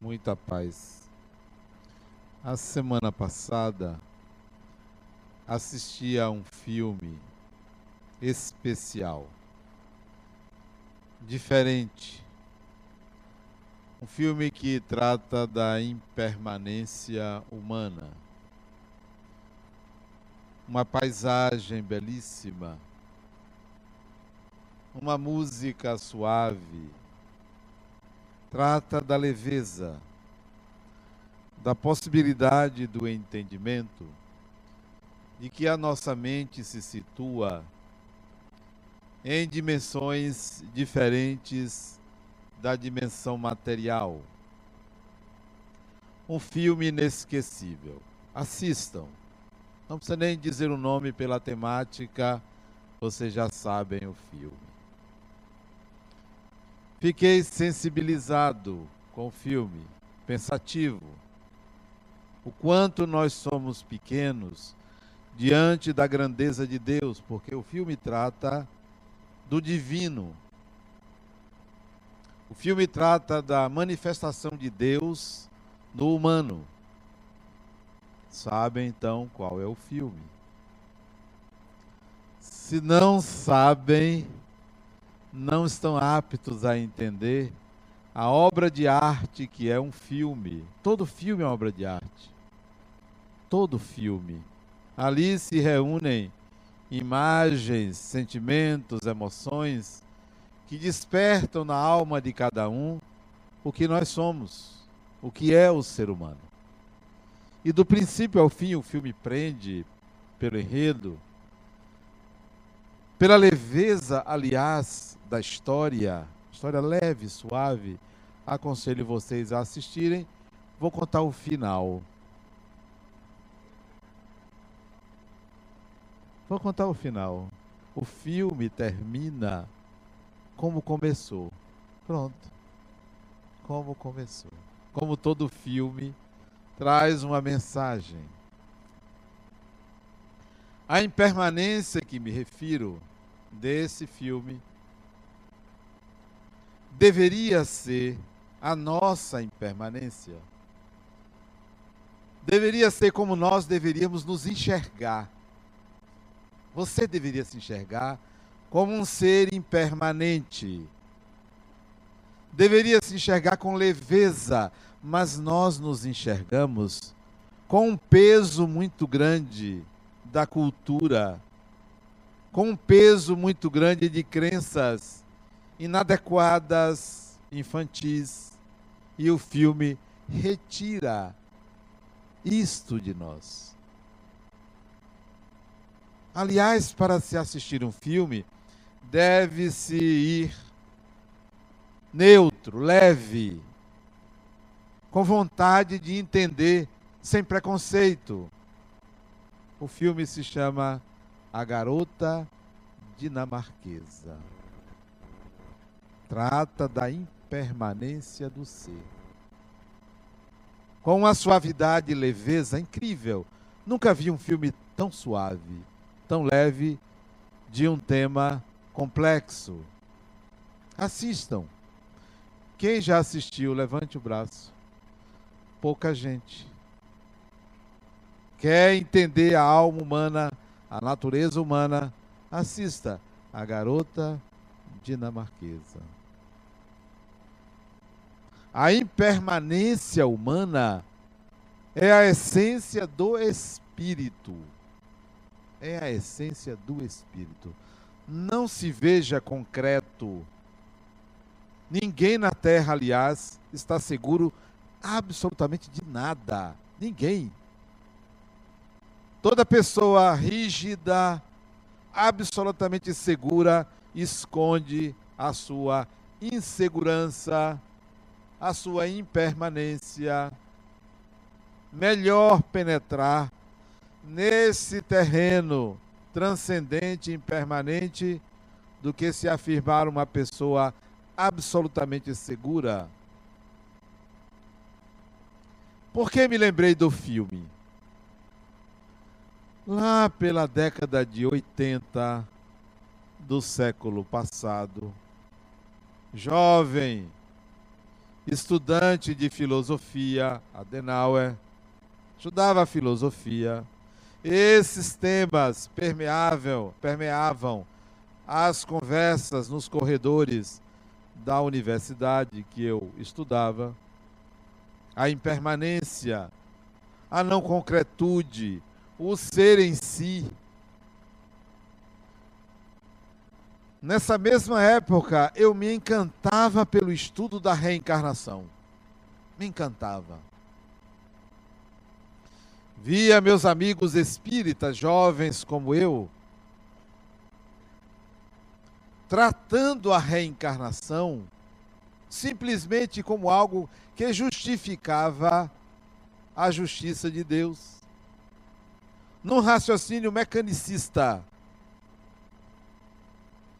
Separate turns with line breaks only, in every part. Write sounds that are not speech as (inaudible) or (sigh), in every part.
muita paz. A semana passada assisti a um filme especial, diferente. Um filme que trata da impermanência humana. Uma paisagem belíssima, uma música suave trata da leveza, da possibilidade do entendimento de que a nossa mente se situa em dimensões diferentes da dimensão material. Um filme inesquecível. Assistam. Não precisa nem dizer o nome pela temática, vocês já sabem o filme. Fiquei sensibilizado com o filme, pensativo. O quanto nós somos pequenos diante da grandeza de Deus, porque o filme trata do divino. O filme trata da manifestação de Deus no humano. Sabem então qual é o filme? Se não sabem, não estão aptos a entender a obra de arte que é um filme. Todo filme é obra de arte. Todo filme. Ali se reúnem imagens, sentimentos, emoções que despertam na alma de cada um o que nós somos, o que é o ser humano. E do princípio ao fim o filme prende pelo enredo, pela leveza, aliás, da história, história leve, suave. Aconselho vocês a assistirem. Vou contar o final. Vou contar o final. O filme termina como começou. Pronto. Como começou. Como todo filme traz uma mensagem. A impermanência que me refiro desse filme deveria ser a nossa impermanência. Deveria ser como nós deveríamos nos enxergar. Você deveria se enxergar como um ser impermanente. Deveria se enxergar com leveza, mas nós nos enxergamos com um peso muito grande da cultura, com um peso muito grande de crenças inadequadas, infantis, e o filme retira isto de nós. Aliás, para se assistir um filme, deve-se ir neutro, leve, com vontade de entender, sem preconceito. O filme se chama A Garota Dinamarquesa trata da impermanência do ser. Com uma suavidade e leveza incrível. Nunca vi um filme tão suave, tão leve, de um tema complexo. Assistam. Quem já assistiu, levante o braço. Pouca gente. Quer entender a alma humana, a natureza humana? Assista A Garota Dinamarquesa. A impermanência humana é a essência do espírito. É a essência do espírito. Não se veja concreto. Ninguém na terra, aliás, está seguro absolutamente de nada. Ninguém. Toda pessoa rígida, absolutamente segura, esconde a sua insegurança, a sua impermanência. Melhor penetrar nesse terreno transcendente impermanente do que se afirmar uma pessoa absolutamente segura. Por que me lembrei do filme? Lá pela década de 80 do século passado, jovem, estudante de filosofia, Adenauer, estudava filosofia. Esses temas permeavam, permeavam as conversas nos corredores da universidade que eu estudava. A impermanência, a não concretude, o ser em si. Nessa mesma época, eu me encantava pelo estudo da reencarnação. Me encantava. Via meus amigos espíritas, jovens como eu, tratando a reencarnação simplesmente como algo que justificava a justiça de Deus. Num raciocínio mecanicista,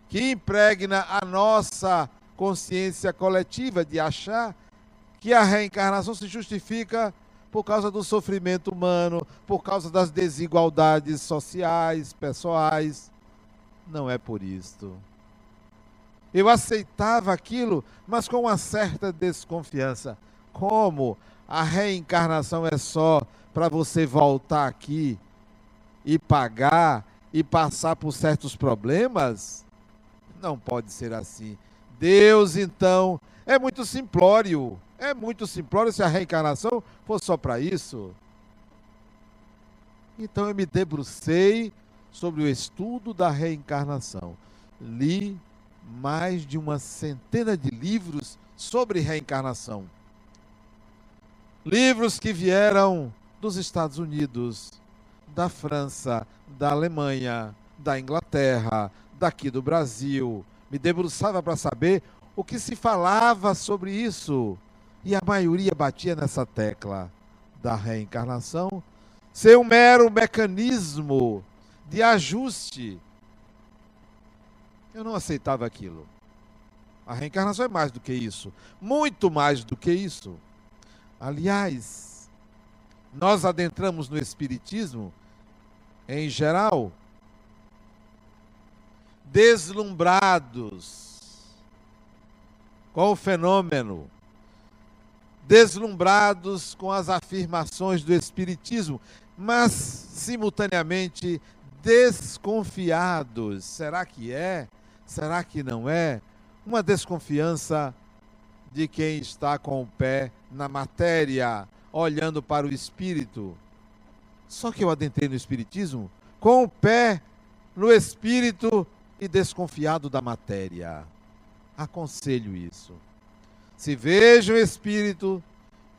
que impregna a nossa consciência coletiva de achar que a reencarnação se justifica por causa do sofrimento humano, por causa das desigualdades sociais, pessoais. Não é por isto. Eu aceitava aquilo, mas com uma certa desconfiança. Como a reencarnação é só para você voltar aqui e pagar e passar por certos problemas? Não pode ser assim. Deus, então, é muito simplório. É muito simplório se a reencarnação for só para isso. Então eu me debrucei sobre o estudo da reencarnação. Li mais de uma centena de livros sobre reencarnação. Livros que vieram dos Estados Unidos, da França, da Alemanha, da Inglaterra, daqui do Brasil. Me debruçava para saber o que se falava sobre isso. E a maioria batia nessa tecla da reencarnação ser um mero mecanismo de ajuste. Eu não aceitava aquilo. A reencarnação é mais do que isso, muito mais do que isso. Aliás, nós adentramos no Espiritismo, em geral, deslumbrados com o fenômeno, deslumbrados com as afirmações do Espiritismo, mas simultaneamente desconfiados. Será que é? Será que não é? Uma desconfiança de quem está com o pé na matéria, olhando para o espírito. Só que eu adentrei no Espiritismo com o pé no espírito e desconfiado da matéria. Aconselho isso. Se vejam o espírito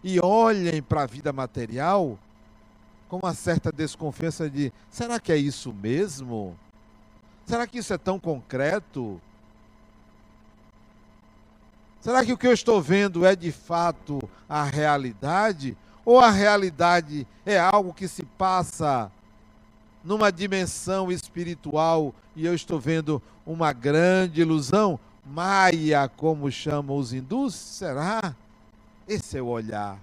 e olhem para a vida material com uma certa desconfiança de: será que é isso mesmo? Será que isso é tão concreto? Será que o que eu estou vendo é de fato a realidade? Ou a realidade é algo que se passa numa dimensão espiritual e eu estou vendo uma grande ilusão, Maia, como chamam os hindus? Será? Esse é o olhar.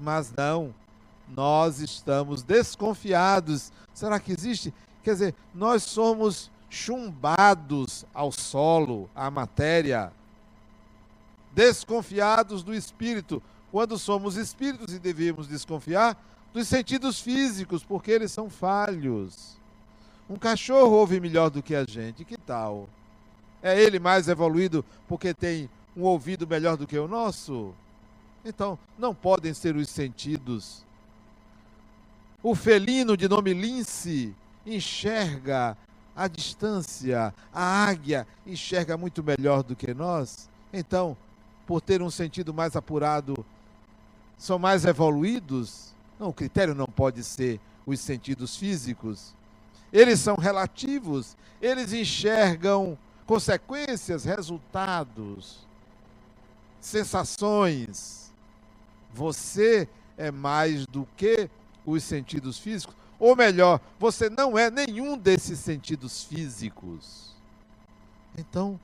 Mas não, nós estamos desconfiados. Será que existe? Quer dizer, nós somos chumbados ao solo, à matéria, desconfiados do espírito. Quando somos espíritos e devemos desconfiar, dos sentidos físicos, porque eles são falhos. Um cachorro ouve melhor do que a gente, que tal? É ele mais evoluído porque tem um ouvido melhor do que o nosso? Então, não podem ser os sentidos. O felino de nome lince enxerga a distância, a águia enxerga muito melhor do que nós. Então, por ter um sentido mais apurado, são mais evoluídos? Não, o critério não pode ser os sentidos físicos. Eles são relativos, eles enxergam consequências, resultados, sensações. Você é mais do que os sentidos físicos, ou melhor, você não é nenhum desses sentidos físicos. Então,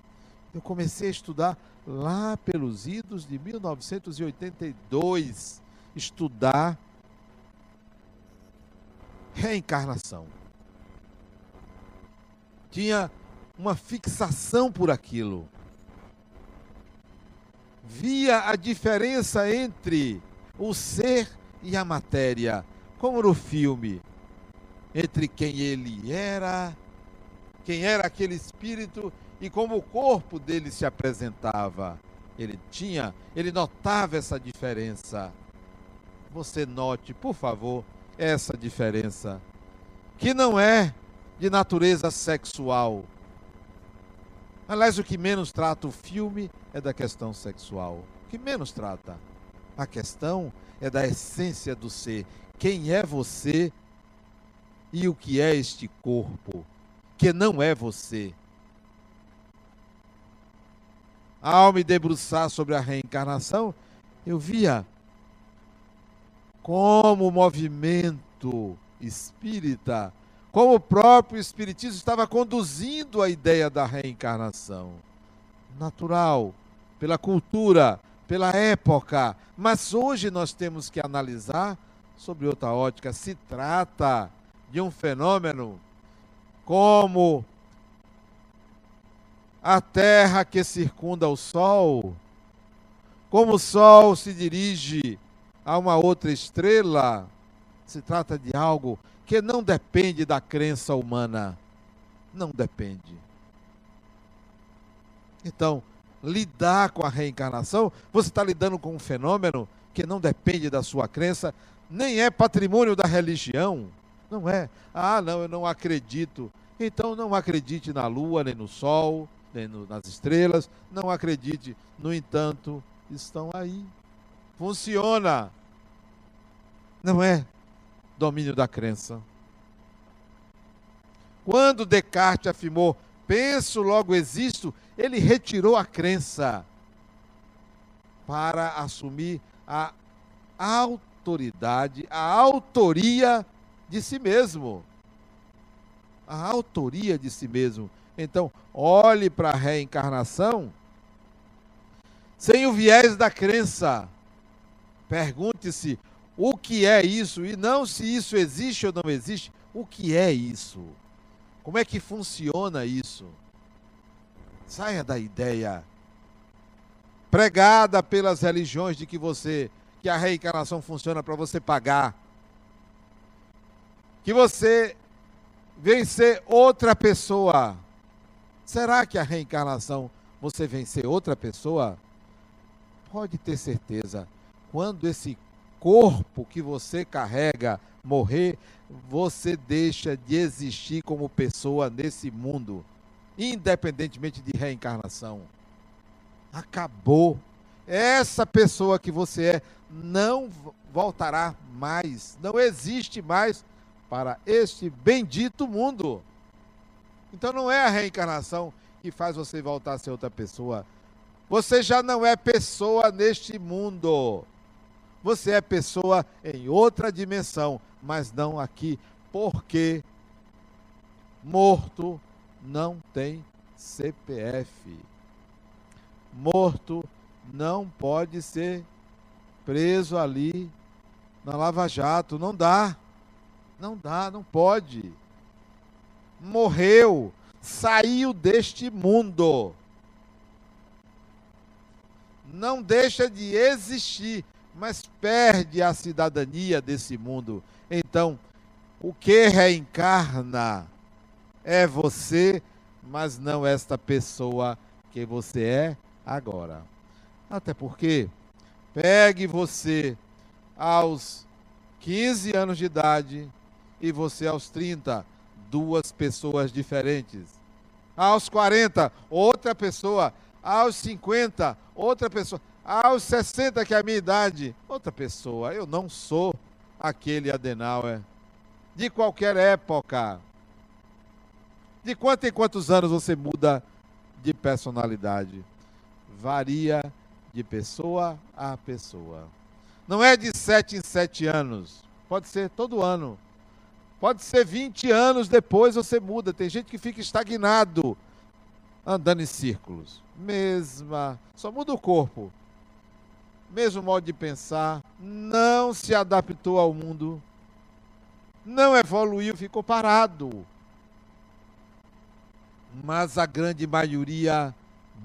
eu comecei a estudar lá pelos idos de 1982, estudar reencarnação. Tinha uma fixação por aquilo. via a diferença entre o ser e a matéria, como no filme, entre quem ele era, quem era aquele espírito e como o corpo dele se apresentava. Ele tinha, ele notava essa diferença. Você note, por favor, essa diferença, que não é de natureza sexual. Aliás, o que menos trata o filme é da questão sexual. O que menos trata. A questão é da essência do ser. Quem é você e o que é este corpo, que não é você. Ao me debruçar sobre a reencarnação, eu via como o movimento espírita, como o próprio espiritismo estava conduzindo a ideia da reencarnação. Natural, pela cultura, pela época, mas hoje nós temos que analisar sobre outra ótica. Se trata de um fenômeno como a Terra que circunda o Sol, como o Sol se dirige a uma outra estrela, se trata de algo que não depende da crença humana. Não depende. Então, lidar com a reencarnação, você está lidando com um fenômeno que não depende da sua crença, nem é patrimônio da religião. Não é. Ah, não, eu não acredito. Então não acredite na lua, nem no sol, nem no, nas estrelas. Não acredite. No entanto, estão aí. Funciona. Não é domínio da crença. Quando Descartes afirmou penso, logo existo, ele retirou a crença para assumir a autoridade, a autoria de si mesmo. A autoria de si mesmo. Então, olhe para a reencarnação sem o viés da crença. Pergunte-se o que é isso e não se isso existe ou não existe. O que é isso? Como é que funciona isso? Saia da ideia pregada pelas religiões de que você que a reencarnação funciona para você pagar que você vencer outra pessoa. Será que a reencarnação você vencer outra pessoa? Pode ter certeza, quando esse corpo que você carrega morrer, você deixa de existir como pessoa nesse mundo, independentemente de reencarnação. Acabou. Essa pessoa que você é não voltará mais, não existe mais para este bendito mundo. Então não é a reencarnação que faz você voltar a ser outra pessoa. Você já não é pessoa neste mundo. Você é pessoa em outra dimensão, mas não aqui, porque morto não tem CPF. Morto não pode ser preso ali na Lava Jato, não dá. Não dá, não pode. Morreu, saiu deste mundo. Não deixa de existir, mas perde a cidadania desse mundo. Então, o que reencarna é você, mas não esta pessoa que você é agora. Até porque, pegue você aos 15 anos de idade, e você aos 30, duas pessoas diferentes. Aos 40, outra pessoa. Aos 50, outra pessoa. Aos 60, que é a minha idade, outra pessoa. Eu não sou aquele Adenauer. De qualquer época. De quanto em quantos anos você muda de personalidade? Varia de pessoa a pessoa. Não é de sete em sete anos. Pode ser todo ano. Pode ser 20 anos depois você muda. Tem gente que fica estagnado, andando em círculos. Mesma, só muda o corpo. Mesmo modo de pensar, não se adaptou ao mundo, não evoluiu, ficou parado. Mas a grande maioria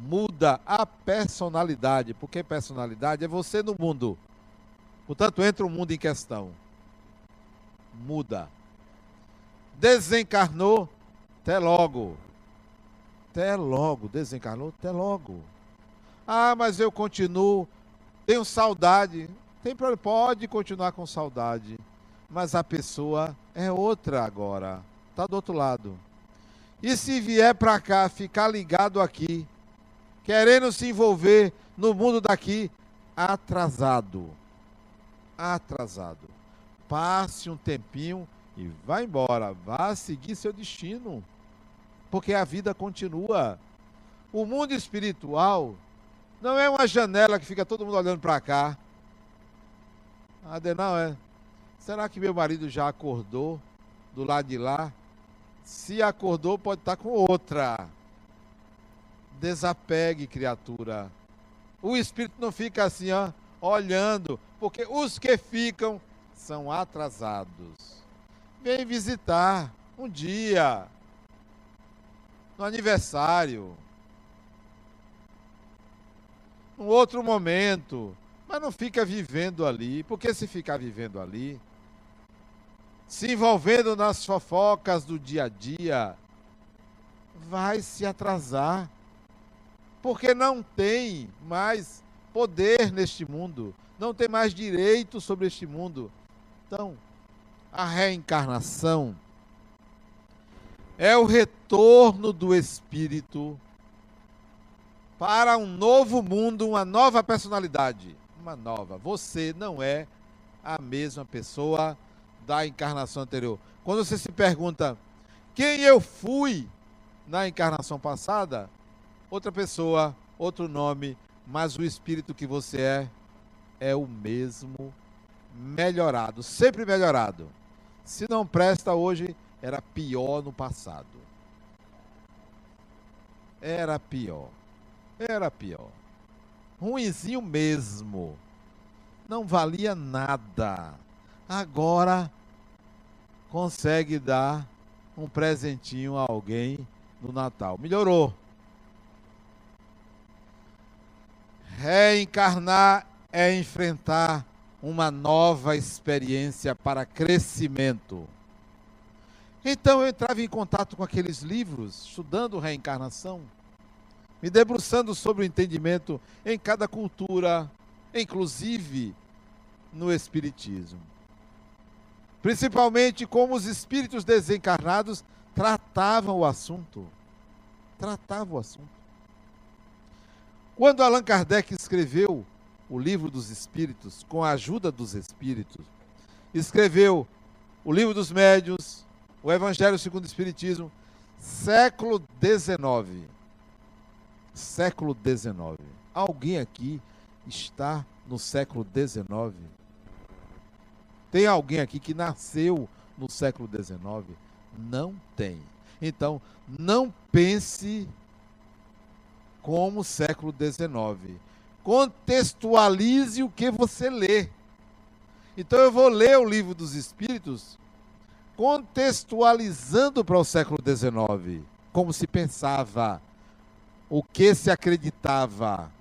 muda a personalidade, porque personalidade é você no mundo. Portanto, entra o mundo em questão. Muda. Desencarnou, até logo. Até logo. Desencarnou, até logo. Ah, mas eu continuo, tenho saudade. Tem problema, pode continuar com saudade. Mas a pessoa é outra agora. Está do outro lado. E se vier para cá, ficar ligado aqui, querendo se envolver no mundo daqui, atrasado. Atrasado. Passe um tempinho e vá embora. Vá seguir seu destino. Porque a vida continua. O mundo espiritual não é uma janela que fica todo mundo olhando para cá. Adenal, é. Será que meu marido já acordou do lado de lá? Se acordou, pode estar com outra. Desapegue, criatura. O espírito não fica assim, ó, olhando, porque os que ficam são atrasados. Vem visitar um dia, no aniversário, num outro momento, mas não fica vivendo ali, porque se ficar vivendo ali, se envolvendo nas fofocas do dia a dia, vai se atrasar. Porque não tem mais poder neste mundo, não tem mais direito sobre este mundo. Então, a reencarnação é o retorno do espírito para um novo mundo, uma nova personalidade. Uma nova. Você não é a mesma pessoa da encarnação anterior. Quando você se pergunta quem eu fui na encarnação passada, outra pessoa, outro nome, mas o espírito que você é é o mesmo, melhorado, sempre melhorado. Se não presta hoje, era pior no passado. Era pior. Era pior. Ruizinho mesmo. Não valia nada agora consegue dar um presentinho a alguém no Natal. Melhorou. Reencarnar é enfrentar uma nova experiência para crescimento. Então eu entrava em contato com aqueles livros, estudando reencarnação, me debruçando sobre o entendimento em cada cultura, inclusive no Espiritismo principalmente como os espíritos desencarnados tratavam o assunto. Tratavam o assunto. Quando Allan Kardec escreveu o livro dos Espíritos, com a ajuda dos Espíritos, escreveu o livro dos Médios, o Evangelho segundo o Espiritismo, século XIX. Século XIX. Alguém aqui está no século XIX? Tem alguém aqui que nasceu no século XIX? Não tem. Então, não pense como século XIX. Contextualize o que você lê. Então, eu vou ler o livro dos Espíritos contextualizando para o século XIX, como se pensava, o que se acreditava.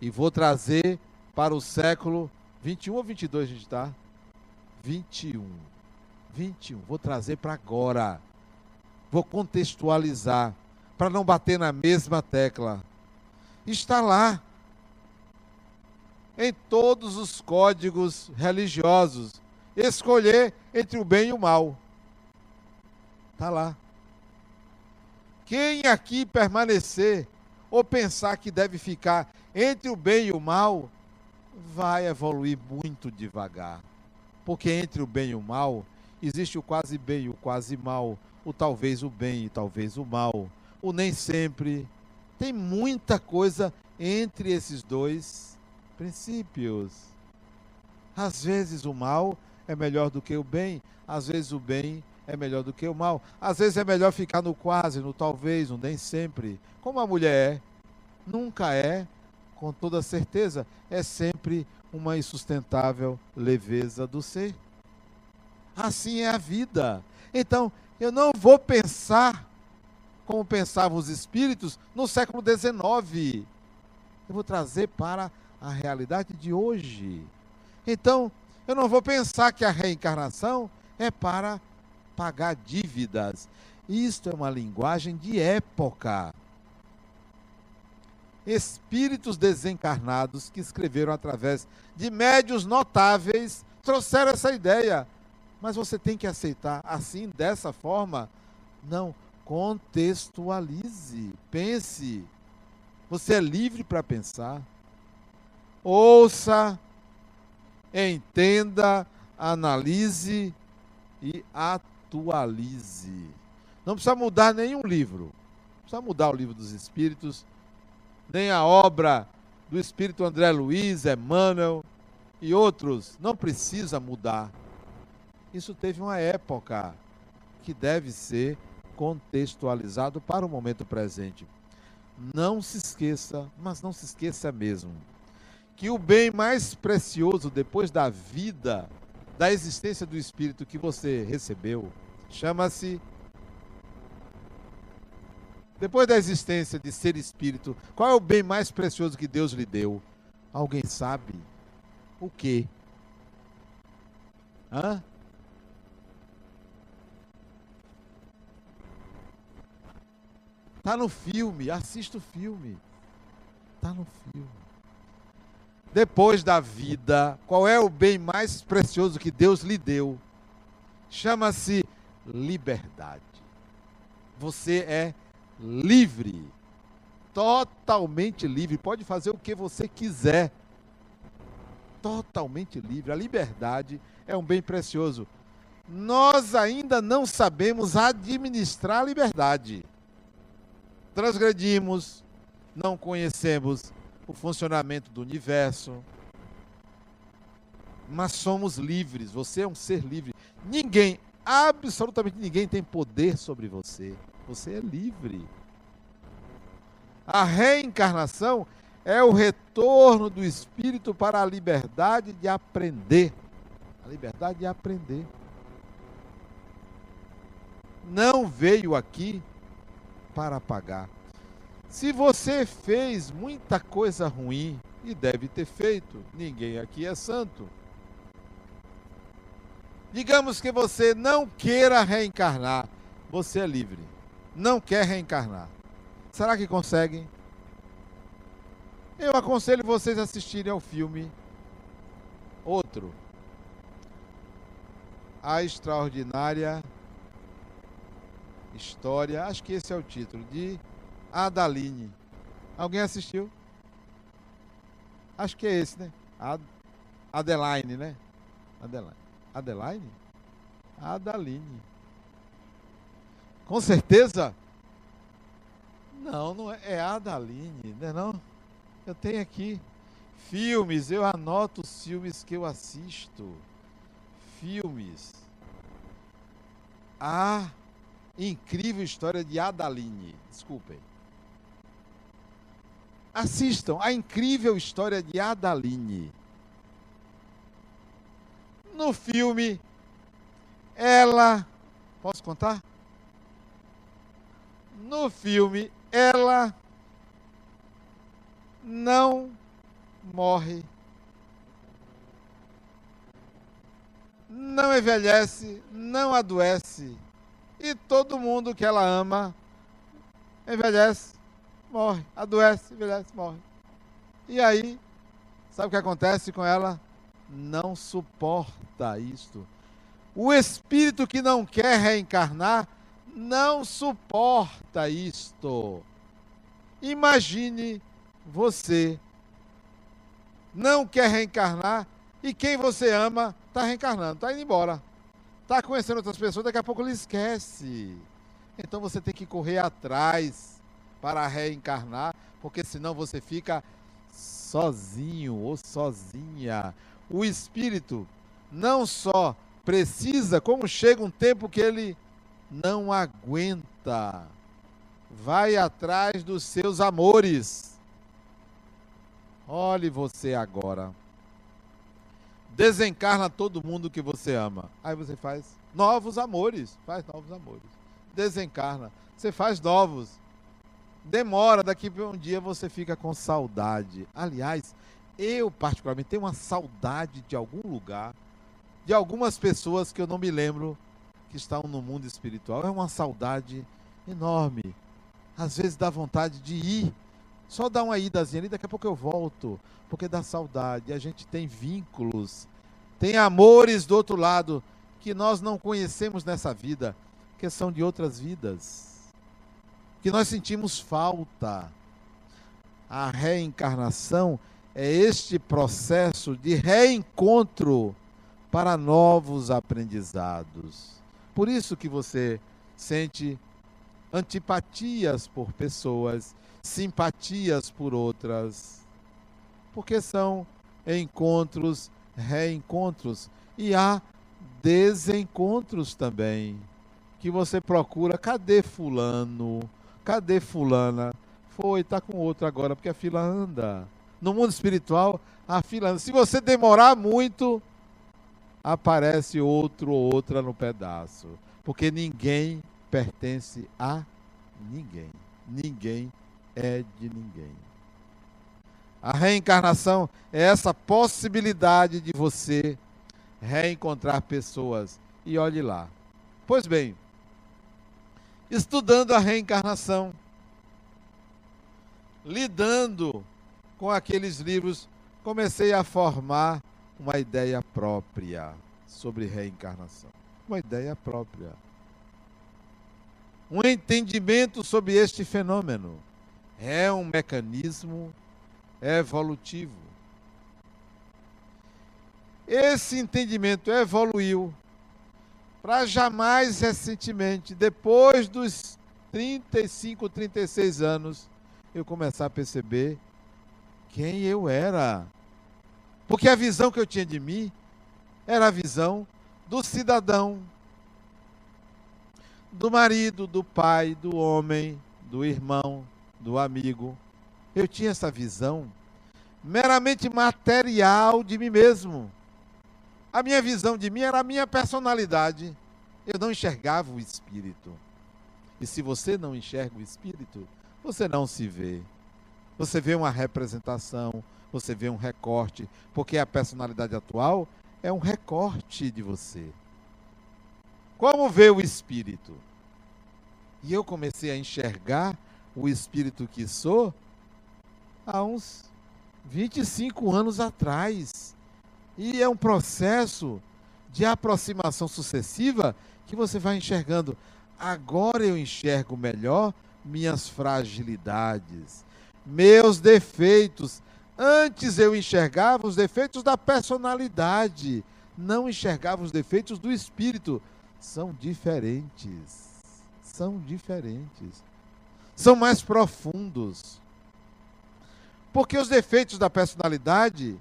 E vou trazer para o século 21 ou 22 a gente está? 21. 21. Vou trazer para agora. Vou contextualizar. Para não bater na mesma tecla. Está lá. Em todos os códigos religiosos. Escolher entre o bem e o mal. Está lá. Quem aqui permanecer ou pensar que deve ficar entre o bem e o mal, vai evoluir muito devagar. Porque entre o bem e o mal, existe o quase bem e o quase mal, o talvez o bem e talvez o mal, o nem sempre. Tem muita coisa entre esses dois princípios. Às vezes o mal é melhor do que o bem, às vezes o bem é melhor do que o mal. Às vezes é melhor ficar no quase, no talvez, no nem sempre. Como a mulher é, nunca é, com toda certeza, é sempre uma insustentável leveza do ser. Assim é a vida. Então, eu não vou pensar como pensavam os espíritos no século XIX. Eu vou trazer para a realidade de hoje. Então, eu não vou pensar que a reencarnação é para pagar dívidas. Isto é uma linguagem de época. Espíritos desencarnados que escreveram através de médios notáveis trouxeram essa ideia. Mas você tem que aceitar assim, dessa forma? Não. Contextualize. Pense. Você é livre para pensar. Ouça, entenda, analise e atualize. Não precisa mudar nenhum livro. Não precisa mudar o livro dos Espíritos, nem a obra do Espírito André Luiz, Emmanuel e outros. Não precisa mudar. Isso teve uma época que deve ser contextualizado para o momento presente. Não se esqueça, mas não se esqueça mesmo, que o bem mais precioso depois da vida, da existência do espírito que você recebeu, chama-se. Depois da existência de ser espírito, qual é o bem mais precioso que Deus lhe deu? Alguém sabe? O quê? Hã? Tá no filme, assista o filme. Tá no filme depois da vida, qual é o bem mais precioso que Deus lhe deu? Chama-se liberdade. Você é livre, totalmente livre, pode fazer o que você quiser. Totalmente livre. A liberdade é um bem precioso. Nós ainda não sabemos administrar a liberdade. Transgredimos, não conhecemos o funcionamento do universo. Mas somos livres, você é um ser livre. Ninguém, absolutamente ninguém tem poder sobre você. Você é livre. A reencarnação é o retorno do espírito para a liberdade de aprender. A liberdade de aprender. Não veio aqui para pagar. Se você fez muita coisa ruim, e deve ter feito, ninguém aqui é santo. Digamos que você não queira reencarnar, você é livre. Não quer reencarnar. Será que conseguem? Eu aconselho vocês a assistirem ao filme outro. A extraordinária história, acho que esse é o título, de Adaline. Alguém assistiu? Acho que é esse, né? Ad Adeline, né? Adeline. Adeline? Adaline. Com certeza? Não, não é, é Adaline, não é não? Eu tenho aqui filmes, eu anoto os filmes que eu assisto. Filmes. A incrível história de Adaline. Desculpem. Assistam a incrível história de Adaline. No filme, ela. Posso contar? No filme, ela não morre, não envelhece, não adoece. E todo mundo que ela ama envelhece, morre, adoece, envelhece, morre. E aí, sabe o que acontece com ela? Não suporta isto. O espírito que não quer reencarnar não suporta isto. Imagine você não quer reencarnar e quem você ama está reencarnando, está indo embora. Está conhecendo outras pessoas, daqui a pouco ele esquece. Então você tem que correr atrás para reencarnar, porque senão você fica sozinho ou sozinha. O espírito não só precisa, como chega um tempo que ele não aguenta. Vai atrás dos seus amores. Olhe você agora. Desencarna todo mundo que você ama. Aí você faz novos amores. Faz novos amores. desencarna. Você faz novos. Demora, daqui para um dia você fica com saudade. Aliás, eu particularmente tenho uma saudade de algum lugar, de algumas pessoas que eu não me lembro que estão no mundo espiritual. É uma saudade enorme. Às vezes dá vontade de ir, só dar uma idazinha ali, daqui a pouco eu volto, porque dá saudade. A gente tem vínculos, tem amores do outro lado que nós não conhecemos nessa vida, que são de outras vidas, que nós sentimos falta. A reencarnação é este processo de reencontro para novos aprendizados. Por isso que você sente antipatias por pessoas, simpatias por outras, porque são encontros, reencontros e há desencontros também, que você procura, cadê fulano? Cadê fulana? Foi, está com outro agora, porque a fila anda. No mundo espiritual, a fila anda. Se você demorar muito, aparece outro ou outra no pedaço. Porque ninguém pertence a ninguém. Ninguém é de ninguém. A reencarnação é essa possibilidade de você reencontrar pessoas. E olhe lá. Pois bem, estudando a reencarnação, lidando com aqueles livros, comecei a formar uma ideia própria sobre reencarnação. Uma ideia própria. Um entendimento sobre este fenômeno. É um mecanismo evolutivo. Esse entendimento evoluiu para jamais recentemente, depois dos 35, 36 anos, eu começar a perceber quem eu era. Porque a visão que eu tinha de mim era a visão do cidadão, do marido, do pai, do homem, do irmão, do amigo. Eu tinha essa visão meramente material de mim mesmo. A minha visão de mim era a minha personalidade. Eu não enxergava o espírito. E se você não enxerga o espírito, você não se vê. Você vê uma representação, você vê um recorte, porque a personalidade atual é um recorte de você. Como vê o espírito? E eu comecei a enxergar o espírito que sou há uns 25 anos atrás. E é um processo de aproximação sucessiva que você vai enxergando. Agora eu enxergo melhor minhas fragilidades, meus defeitos. Antes eu enxergava os defeitos da personalidade, não enxergava os defeitos do espírito. São diferentes. São diferentes. São mais profundos. Porque os defeitos da personalidade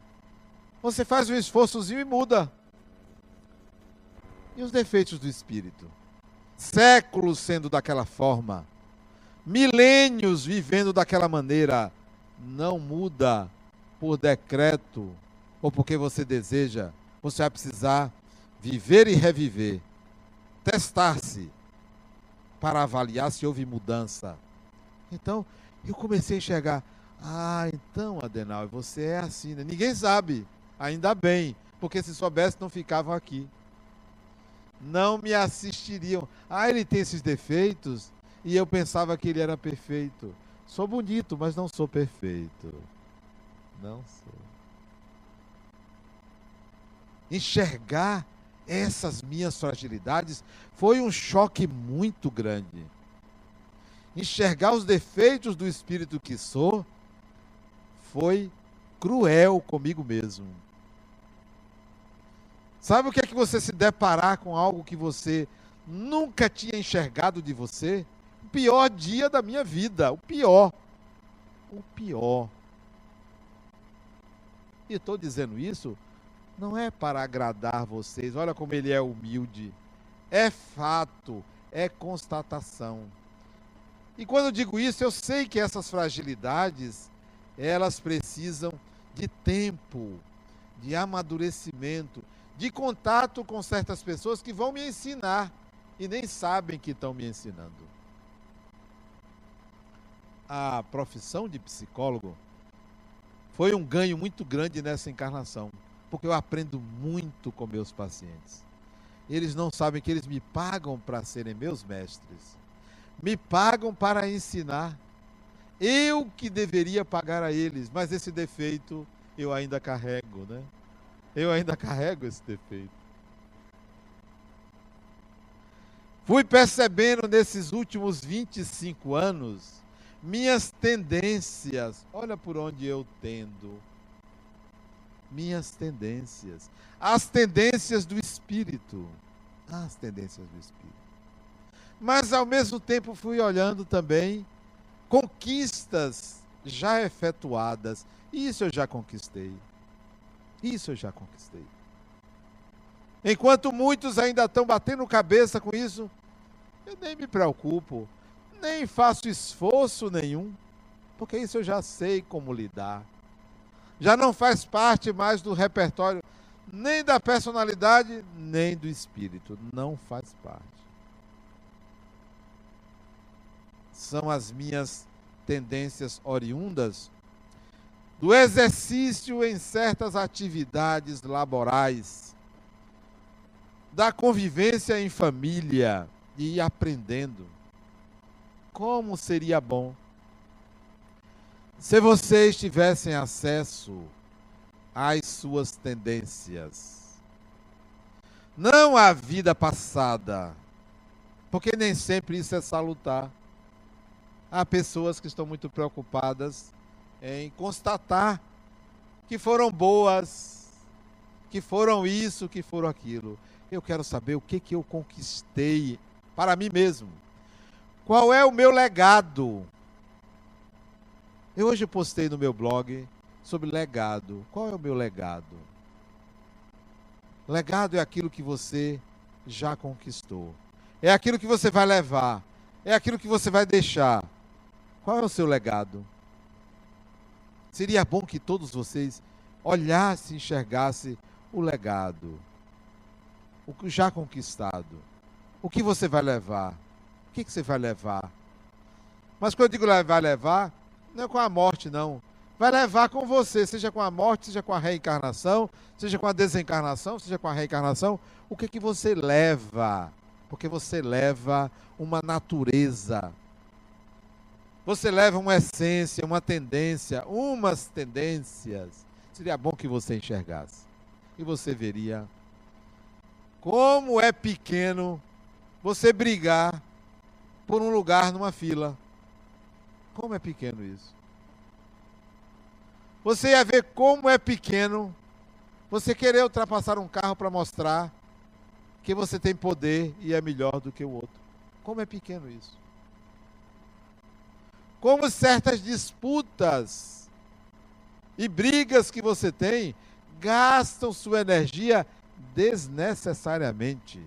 você faz um esforçozinho e muda. E os defeitos do espírito? Séculos sendo daquela forma, milênios vivendo daquela maneira, não muda por decreto ou porque você deseja. Você vai precisar viver e reviver, testar-se para avaliar se houve mudança. Então, eu comecei a enxergar: ah, então, Adenal, você é assim, né? Ninguém sabe. Ainda bem, porque se soubesse não ficavam aqui. Não me assistiriam. Ah, ele tem esses defeitos e eu pensava que ele era perfeito. Sou bonito, mas não sou perfeito. Não sou. Enxergar essas minhas fragilidades foi um choque muito grande. Enxergar os defeitos do espírito que sou foi cruel comigo mesmo. Sabe o que é que você se deparar com algo que você nunca tinha enxergado de você? O pior dia da minha vida, o pior. O pior. E estou dizendo isso não é para agradar vocês. Olha como ele é humilde. É fato, é constatação. E quando eu digo isso, eu sei que essas fragilidades, elas precisam de tempo, de amadurecimento, de contato com certas pessoas que vão me ensinar e nem sabem que estão me ensinando. A profissão de psicólogo foi um ganho muito grande nessa encarnação, porque eu aprendo muito com meus pacientes. Eles não sabem que eles me pagam para serem meus mestres, me pagam para ensinar. Eu que deveria pagar a eles, mas esse defeito eu ainda carrego, né? Eu ainda (laughs) carrego esse defeito. Fui percebendo nesses últimos 25 anos minhas tendências. Olha por onde eu tendo. Minhas tendências. As tendências do espírito. As tendências do espírito. Mas ao mesmo tempo fui olhando também conquistas já efetuadas. Isso eu já conquistei. Isso eu já conquistei. Enquanto muitos ainda estão batendo cabeça com isso, eu nem me preocupo, nem faço esforço nenhum, porque isso eu já sei como lidar. Já não faz parte mais do repertório nem da personalidade, nem do espírito. Não faz parte. São as minhas tendências oriundas do exercício em certas atividades laborais, da convivência em família e aprendendo. Como seria bom se vocês tivessem acesso às suas tendências. Não à vida passada, porque nem sempre isso é salutar. Há pessoas que estão muito preocupadas em constatar que foram boas, que foram isso, que foram aquilo. Eu quero saber o que, que eu conquistei para mim mesmo. Qual é o meu legado? Eu hoje postei no meu blog sobre legado. Qual é o meu legado? Legado é aquilo que você já conquistou. É aquilo que você vai levar. É aquilo que você vai deixar. Qual é o seu legado? Seria bom que todos vocês olhassem e enxergassem o legado, o que já conquistado, o que você vai levar, o que, que você vai levar. Mas quando eu digo vai levar, não é com a morte, não. Vai levar com você, seja com a morte, seja com a reencarnação, seja com a desencarnação, seja com a reencarnação. O que, que você leva? Porque você leva uma natureza você leva uma essência, uma tendência, umas tendências. Seria bom que você enxergasse. E você veria como é pequeno você brigar por um lugar numa fila. Como é pequeno isso. Você ia ver como é pequeno você querer ultrapassar um carro para mostrar que você tem poder e é melhor do que o outro. Como é pequeno isso como certas disputas e brigas que você tem gastam sua energia desnecessariamente.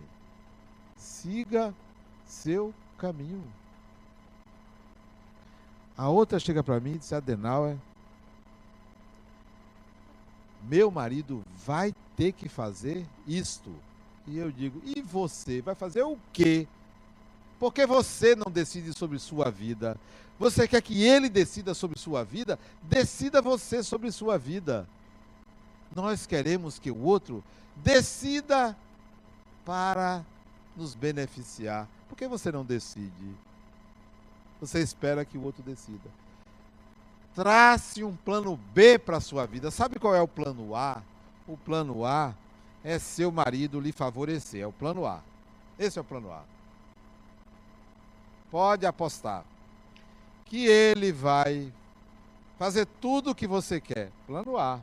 Siga seu caminho. A outra chega para mim e diz: Adenauer, meu marido vai ter que fazer isto. E eu digo: e você vai fazer o quê? Porque você não decide sobre sua vida. Você quer que ele decida sobre sua vida? Decida você sobre sua vida. Nós queremos que o outro decida para nos beneficiar. Por que você não decide? Você espera que o outro decida. Trace um plano B para a sua vida. Sabe qual é o plano A? O plano A é seu marido lhe favorecer. É o plano A. Esse é o plano A. Pode apostar que ele vai fazer tudo o que você quer. Plano A.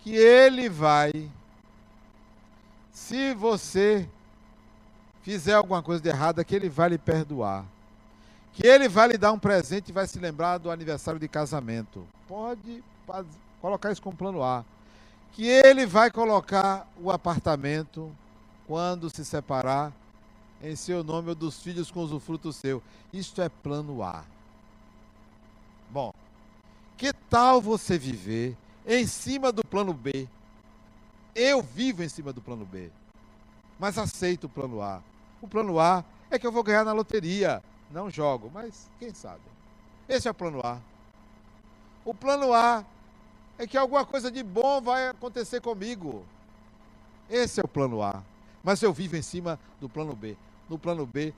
Que ele vai, se você fizer alguma coisa de errada, que ele vai lhe perdoar. Que ele vai lhe dar um presente e vai se lembrar do aniversário de casamento. Pode colocar isso como plano A. Que ele vai colocar o apartamento quando se separar em seu nome ou dos filhos com usufruto seu. Isto é plano A. Bom, que tal você viver em cima do plano B? Eu vivo em cima do plano B, mas aceito o plano A. O plano A é que eu vou ganhar na loteria. Não jogo, mas quem sabe. Esse é o plano A. O plano A é que alguma coisa de bom vai acontecer comigo. Esse é o plano A. Mas eu vivo em cima do plano B. No plano B,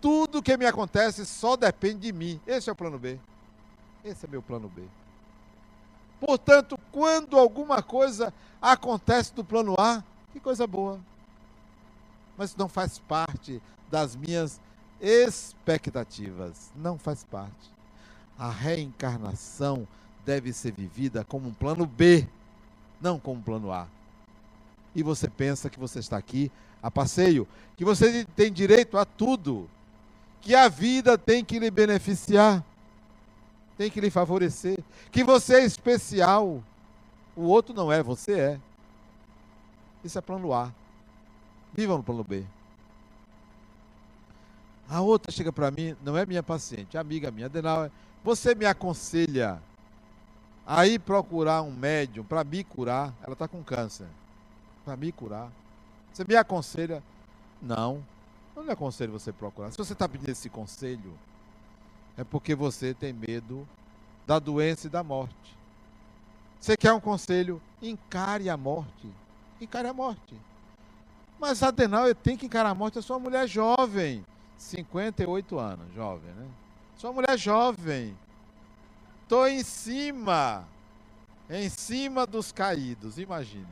tudo que me acontece só depende de mim. Esse é o plano B. Esse é meu plano B. Portanto, quando alguma coisa acontece do plano A, que coisa boa. Mas não faz parte das minhas expectativas. Não faz parte. A reencarnação deve ser vivida como um plano B, não como um plano A. E você pensa que você está aqui a passeio, que você tem direito a tudo, que a vida tem que lhe beneficiar, tem que lhe favorecer, que você é especial. O outro não é, você é. Isso é plano A. Viva no plano B. A outra chega para mim, não é minha paciente, é amiga minha, Adenauer, você me aconselha a ir procurar um médium para me curar? Ela está com câncer. Para me curar. Você me aconselha? Não. Não lhe aconselho você procurar. Se você está pedindo esse conselho, é porque você tem medo da doença e da morte. Você quer um conselho? Encare a morte. Encare a morte. Mas Adenauer tem que encarar a morte. Eu sou uma mulher jovem. 58 anos, jovem, né? Sou uma mulher jovem. Estou em cima. Em cima dos caídos, imaginem.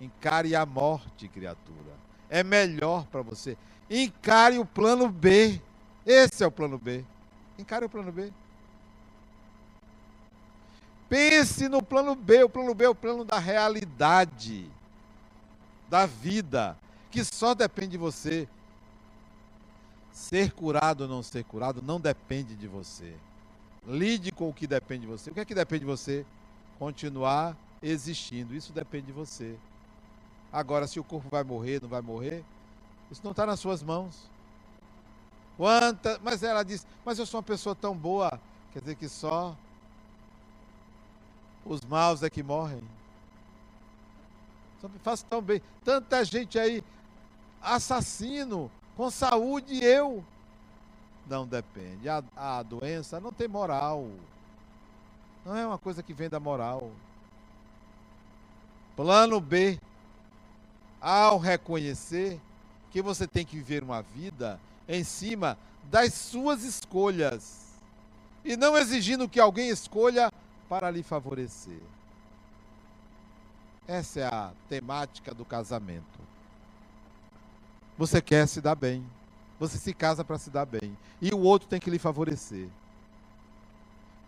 Encare a morte, criatura. É melhor para você. Encare o plano B. Esse é o plano B. Encare o plano B. Pense no plano B. O plano B é o plano da realidade, da vida, que só depende de você. Ser curado ou não ser curado não depende de você. Lide com o que depende de você. O que é que depende de você? Continuar existindo. Isso depende de você. Agora, se o corpo vai morrer, não vai morrer, isso não está nas suas mãos. Quanta, mas ela diz, mas eu sou uma pessoa tão boa, quer dizer que só os maus é que morrem. Faço tão bem. Tanta gente aí, assassino, com saúde eu. Não depende. A, a doença não tem moral. Não é uma coisa que vem da moral. Plano B. Ao reconhecer que você tem que viver uma vida em cima das suas escolhas e não exigindo que alguém escolha para lhe favorecer. Essa é a temática do casamento. Você quer se dar bem. Você se casa para se dar bem. E o outro tem que lhe favorecer.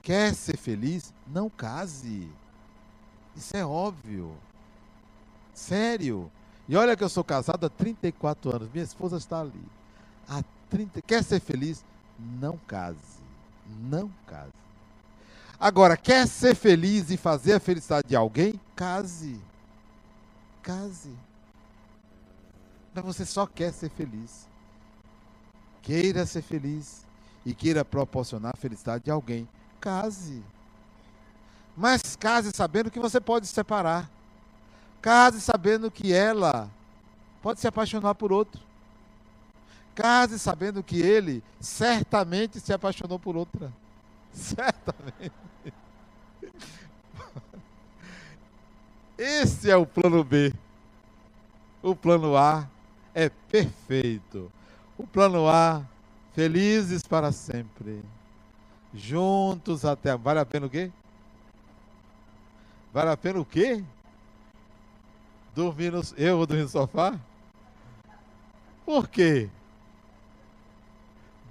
Quer ser feliz? Não case. Isso é óbvio. Sério. E olha que eu sou casado há 34 anos. Minha esposa está ali. Há 30... Quer ser feliz? Não case. Não case. Agora, quer ser feliz e fazer a felicidade de alguém? Case. Case. Mas você só quer ser feliz. Queira ser feliz e queira proporcionar a felicidade de alguém. Case. Mas case sabendo que você pode se separar. Case sabendo que ela pode se apaixonar por outro. Case sabendo que ele certamente se apaixonou por outra. (laughs) Certamente. Esse é o plano B. O plano A é perfeito. O plano A, felizes para sempre. Juntos até. Vale a pena o quê? Vale a pena o quê? Dormir no. Eu vou dormir no sofá? Por quê?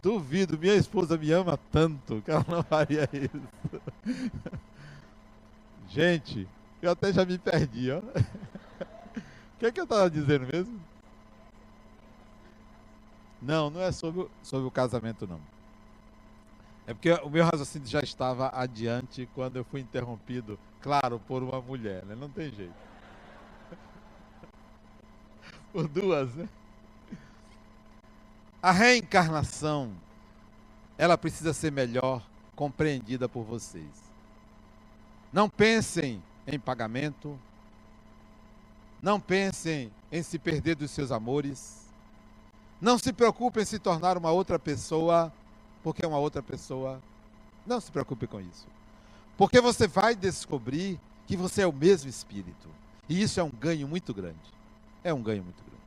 Duvido, minha esposa me ama tanto que ela não faria isso. (laughs) Gente, eu até já me perdi, ó. (laughs) O que é que eu estava dizendo mesmo? Não, não é sobre, sobre o casamento, não. É porque o meu raciocínio já estava adiante quando eu fui interrompido, claro, por uma mulher, né? Não tem jeito. Por duas, né? A reencarnação, ela precisa ser melhor compreendida por vocês. Não pensem em pagamento, não pensem em se perder dos seus amores, Não se preocupe em se tornar uma outra pessoa, porque é uma outra pessoa. Não se preocupe com isso. Porque você vai descobrir que você é o mesmo espírito. E isso é um ganho muito grande. É um ganho muito grande.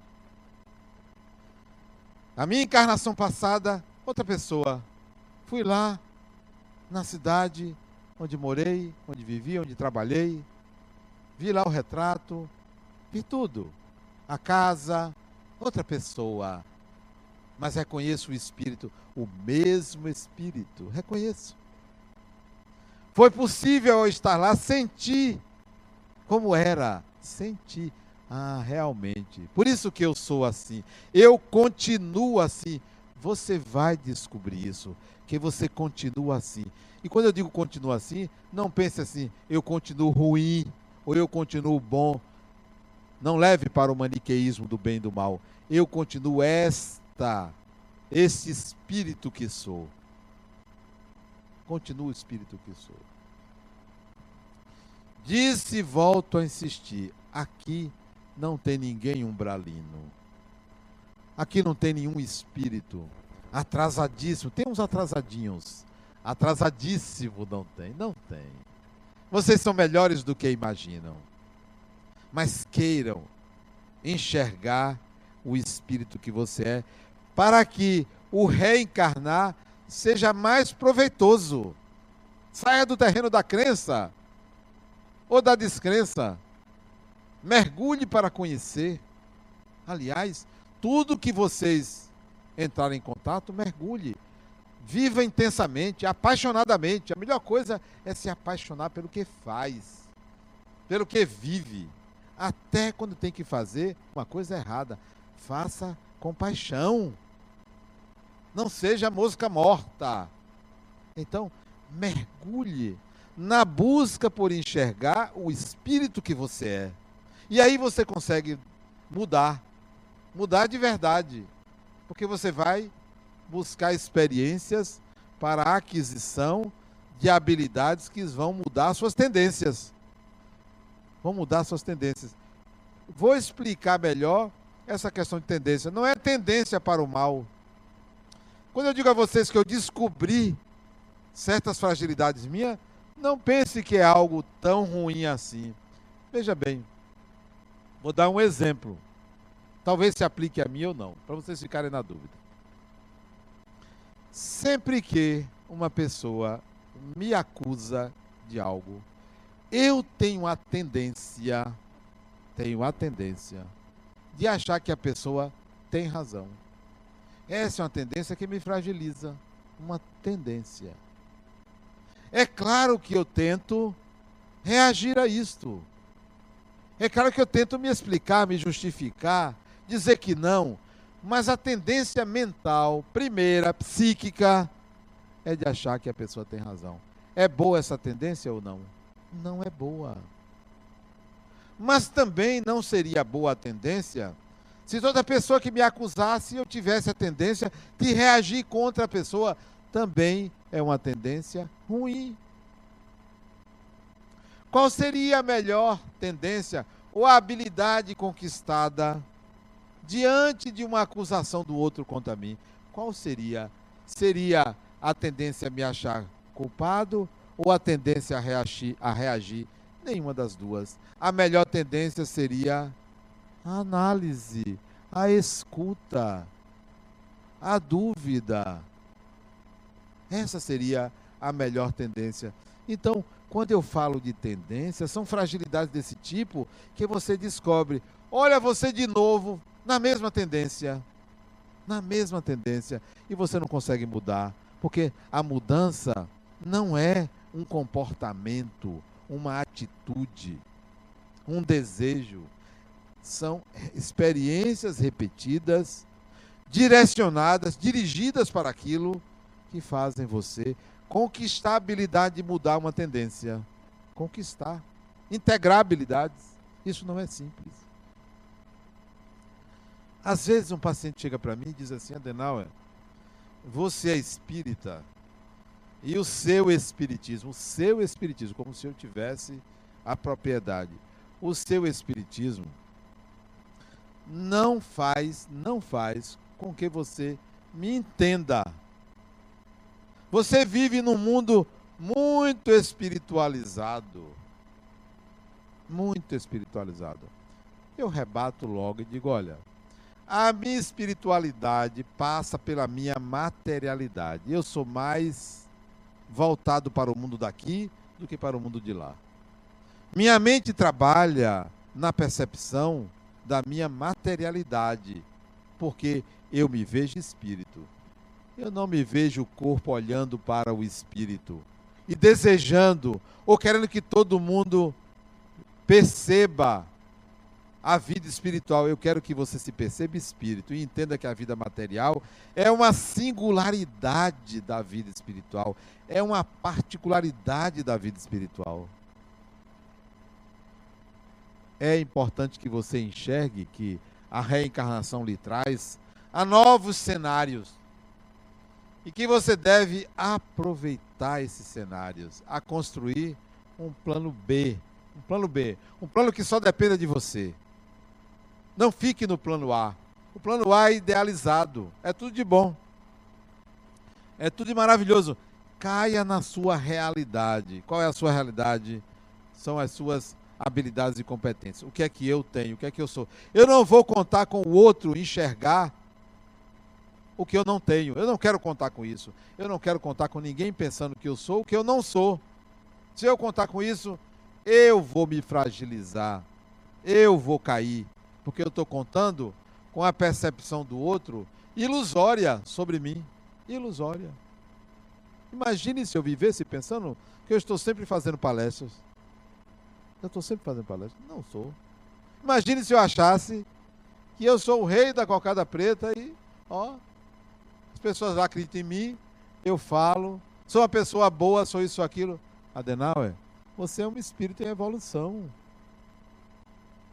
A minha encarnação passada, outra pessoa. Fui lá na cidade onde morei, onde vivi, onde trabalhei. Vi lá o retrato, vi tudo. A casa, outra pessoa. Mas reconheço o espírito, o mesmo espírito. Reconheço. Foi possível eu estar lá, sentir como era, sentir. Ah, realmente. Por isso que eu sou assim. Eu continuo assim. Você vai descobrir isso, que você continua assim. E quando eu digo continua assim, não pense assim, eu continuo ruim ou eu continuo bom. Não leve para o maniqueísmo do bem e do mal. Eu continuo esta, esse espírito que sou. Continuo o espírito que sou. Disse e volto a insistir: aqui não tem ninguém umbralino. Aqui não tem nenhum espírito atrasadíssimo. Tem uns atrasadinhos. Atrasadíssimo não tem. Não tem. Vocês são melhores do que imaginam. Mas queiram enxergar o espírito que você é, para que o reencarnar seja mais proveitoso. Saia do terreno da crença ou da descrença. Mergulhe para conhecer. Aliás, tudo que vocês entrarem em contato, mergulhe. Viva intensamente, apaixonadamente. A melhor coisa é se apaixonar pelo que faz, pelo que vive. Até quando tem que fazer uma coisa errada. Faça com paixão. Não seja mosca morta. Então, mergulhe na busca por enxergar o espírito que você é. E aí você consegue mudar, mudar de verdade, porque você vai buscar experiências para a aquisição de habilidades que vão mudar suas tendências. Vão mudar suas tendências. Vou explicar melhor essa questão de tendência. Não é tendência para o mal. Quando eu digo a vocês que eu descobri certas fragilidades minhas, não pense que é algo tão ruim assim. Veja bem, vou dar um exemplo. Talvez se aplique a mim ou não, para vocês ficarem na dúvida. Sempre que uma pessoa me acusa de algo, eu tenho a tendência, tenho a tendência de achar que a pessoa tem razão. Essa é uma tendência que me fragiliza, uma tendência. É claro que eu tento reagir a isto. É claro que eu tento me explicar, me justificar, dizer que não, mas a tendência mental, primeira, psíquica, é de achar que a pessoa tem razão. É boa essa tendência ou não? Não é boa. Mas também não seria boa a tendência se toda pessoa que me acusasse eu tivesse a tendência de reagir contra a pessoa também é uma tendência ruim. Qual seria a melhor tendência ou a habilidade conquistada diante de uma acusação do outro contra mim? Qual seria? Seria a tendência a me achar culpado ou a tendência a reagir, a reagir? Nenhuma das duas. A melhor tendência seria a análise, a escuta, a dúvida essa seria a melhor tendência. Então, quando eu falo de tendência, são fragilidades desse tipo que você descobre. Olha você de novo na mesma tendência. Na mesma tendência. E você não consegue mudar. Porque a mudança não é um comportamento, uma atitude, um desejo. São experiências repetidas, direcionadas, dirigidas para aquilo que fazem você conquistar a habilidade de mudar uma tendência. Conquistar. Integrar habilidades. Isso não é simples. Às vezes um paciente chega para mim e diz assim, Adenauer, você é espírita e o seu espiritismo, o seu espiritismo, como se eu tivesse a propriedade. O seu espiritismo não faz, não faz com que você me entenda. Você vive num mundo muito espiritualizado. Muito espiritualizado. Eu rebato logo e digo: olha, a minha espiritualidade passa pela minha materialidade. Eu sou mais voltado para o mundo daqui do que para o mundo de lá. Minha mente trabalha na percepção da minha materialidade, porque eu me vejo espírito. Eu não me vejo o corpo olhando para o espírito e desejando ou querendo que todo mundo perceba a vida espiritual. Eu quero que você se perceba espírito e entenda que a vida material é uma singularidade da vida espiritual, é uma particularidade da vida espiritual. É importante que você enxergue que a reencarnação lhe traz a novos cenários e que você deve aproveitar esses cenários, a construir um plano B, um plano B, um plano que só dependa de você. Não fique no plano A. O plano A é idealizado, é tudo de bom. É tudo de maravilhoso. Caia na sua realidade. Qual é a sua realidade? São as suas habilidades e competências. O que é que eu tenho? O que é que eu sou? Eu não vou contar com o outro enxergar o que eu não tenho. Eu não quero contar com isso. Eu não quero contar com ninguém pensando que eu sou o que eu não sou. Se eu contar com isso, eu vou me fragilizar. Eu vou cair. Porque eu estou contando com a percepção do outro ilusória sobre mim. Ilusória. Imagine se eu vivesse pensando que eu estou sempre fazendo palestras. Eu estou sempre fazendo palestras. Não sou. Imagine se eu achasse que eu sou o rei da cocada preta e, ó, as pessoas acreditam em mim, eu falo, sou uma pessoa boa, sou isso, aquilo. Adenauer, você é um espírito em evolução.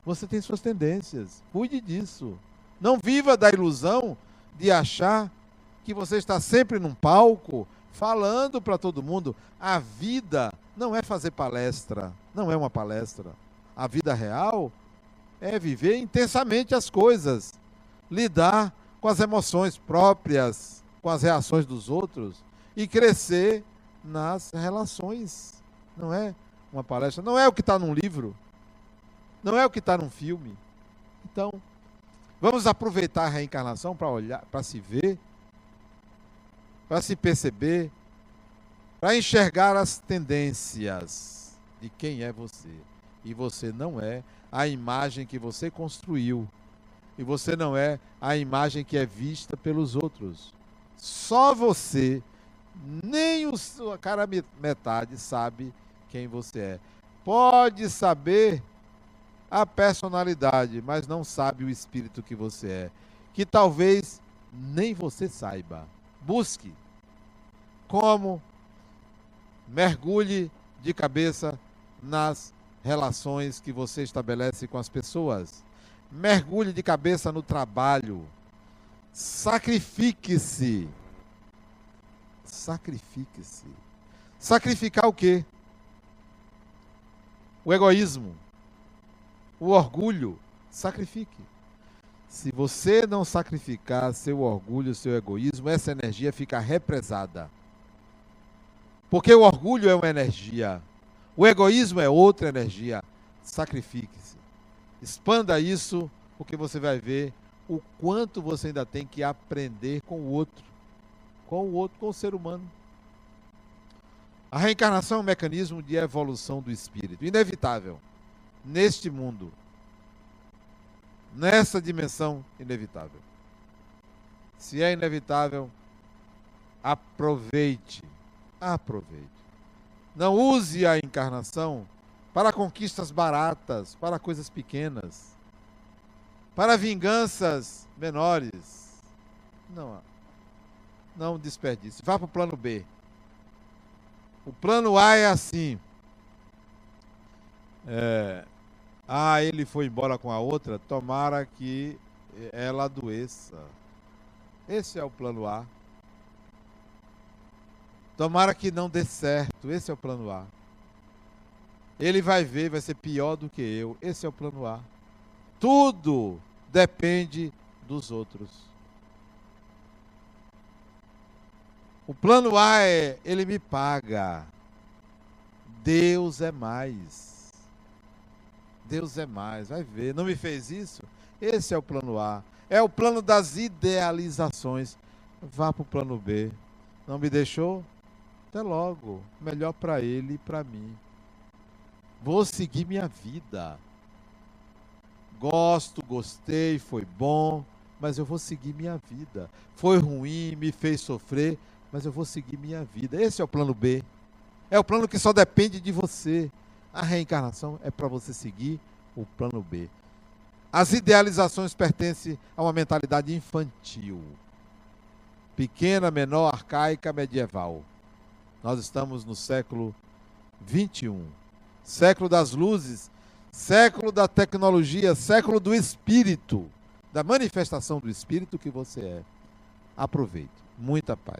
Você tem suas tendências. Cuide disso. Não viva da ilusão de achar que você está sempre num palco falando para todo mundo. A vida não é fazer palestra, não é uma palestra. A vida real é viver intensamente as coisas, lidar com as emoções próprias, com as reações dos outros e crescer nas relações. Não é uma palestra, não é o que está num livro, não é o que está num filme. Então, vamos aproveitar a reencarnação para olhar, para se ver, para se perceber, para enxergar as tendências de quem é você. E você não é a imagem que você construiu. E você não é a imagem que é vista pelos outros. Só você, nem o sua cara metade sabe quem você é. Pode saber a personalidade, mas não sabe o espírito que você é. Que talvez nem você saiba. Busque como mergulhe de cabeça nas relações que você estabelece com as pessoas. Mergulhe de cabeça no trabalho Sacrifique-se. Sacrifique-se. Sacrificar o quê? O egoísmo, o orgulho. Sacrifique. Se você não sacrificar seu orgulho, seu egoísmo, essa energia fica represada. Porque o orgulho é uma energia, o egoísmo é outra energia. Sacrifique-se. Expanda isso, porque você vai ver o quanto você ainda tem que aprender com o outro, com o outro, com o ser humano. A reencarnação é um mecanismo de evolução do espírito, inevitável, neste mundo, nessa dimensão inevitável. Se é inevitável, aproveite, aproveite. Não use a encarnação para conquistas baratas, para coisas pequenas para vinganças menores. Não, não desperdice. Vá para o plano B. O plano A é assim. É, ah, ele foi embora com a outra, tomara que ela adoeça. Esse é o plano A. Tomara que não dê certo. Esse é o plano A. Ele vai ver, vai ser pior do que eu. Esse é o plano A. Tudo depende dos outros. O plano A é ele me paga. Deus é mais. Deus é mais. Vai ver. Não me fez isso? Esse é o plano A. É o plano das idealizações. Vá para o plano B. Não me deixou? Até logo. Melhor para ele e para mim. Vou seguir minha vida. Gosto, gostei, foi bom, mas eu vou seguir minha vida. Foi ruim, me fez sofrer, mas eu vou seguir minha vida. Esse é o plano B. É o plano que só depende de você. A reencarnação é para você seguir o plano B. As idealizações pertencem a uma mentalidade infantil. Pequena, menor, arcaica, medieval. Nós estamos no século 21. Século das luzes, século da tecnologia, século do espírito, da manifestação do espírito que você é. Aproveite. Muita paz.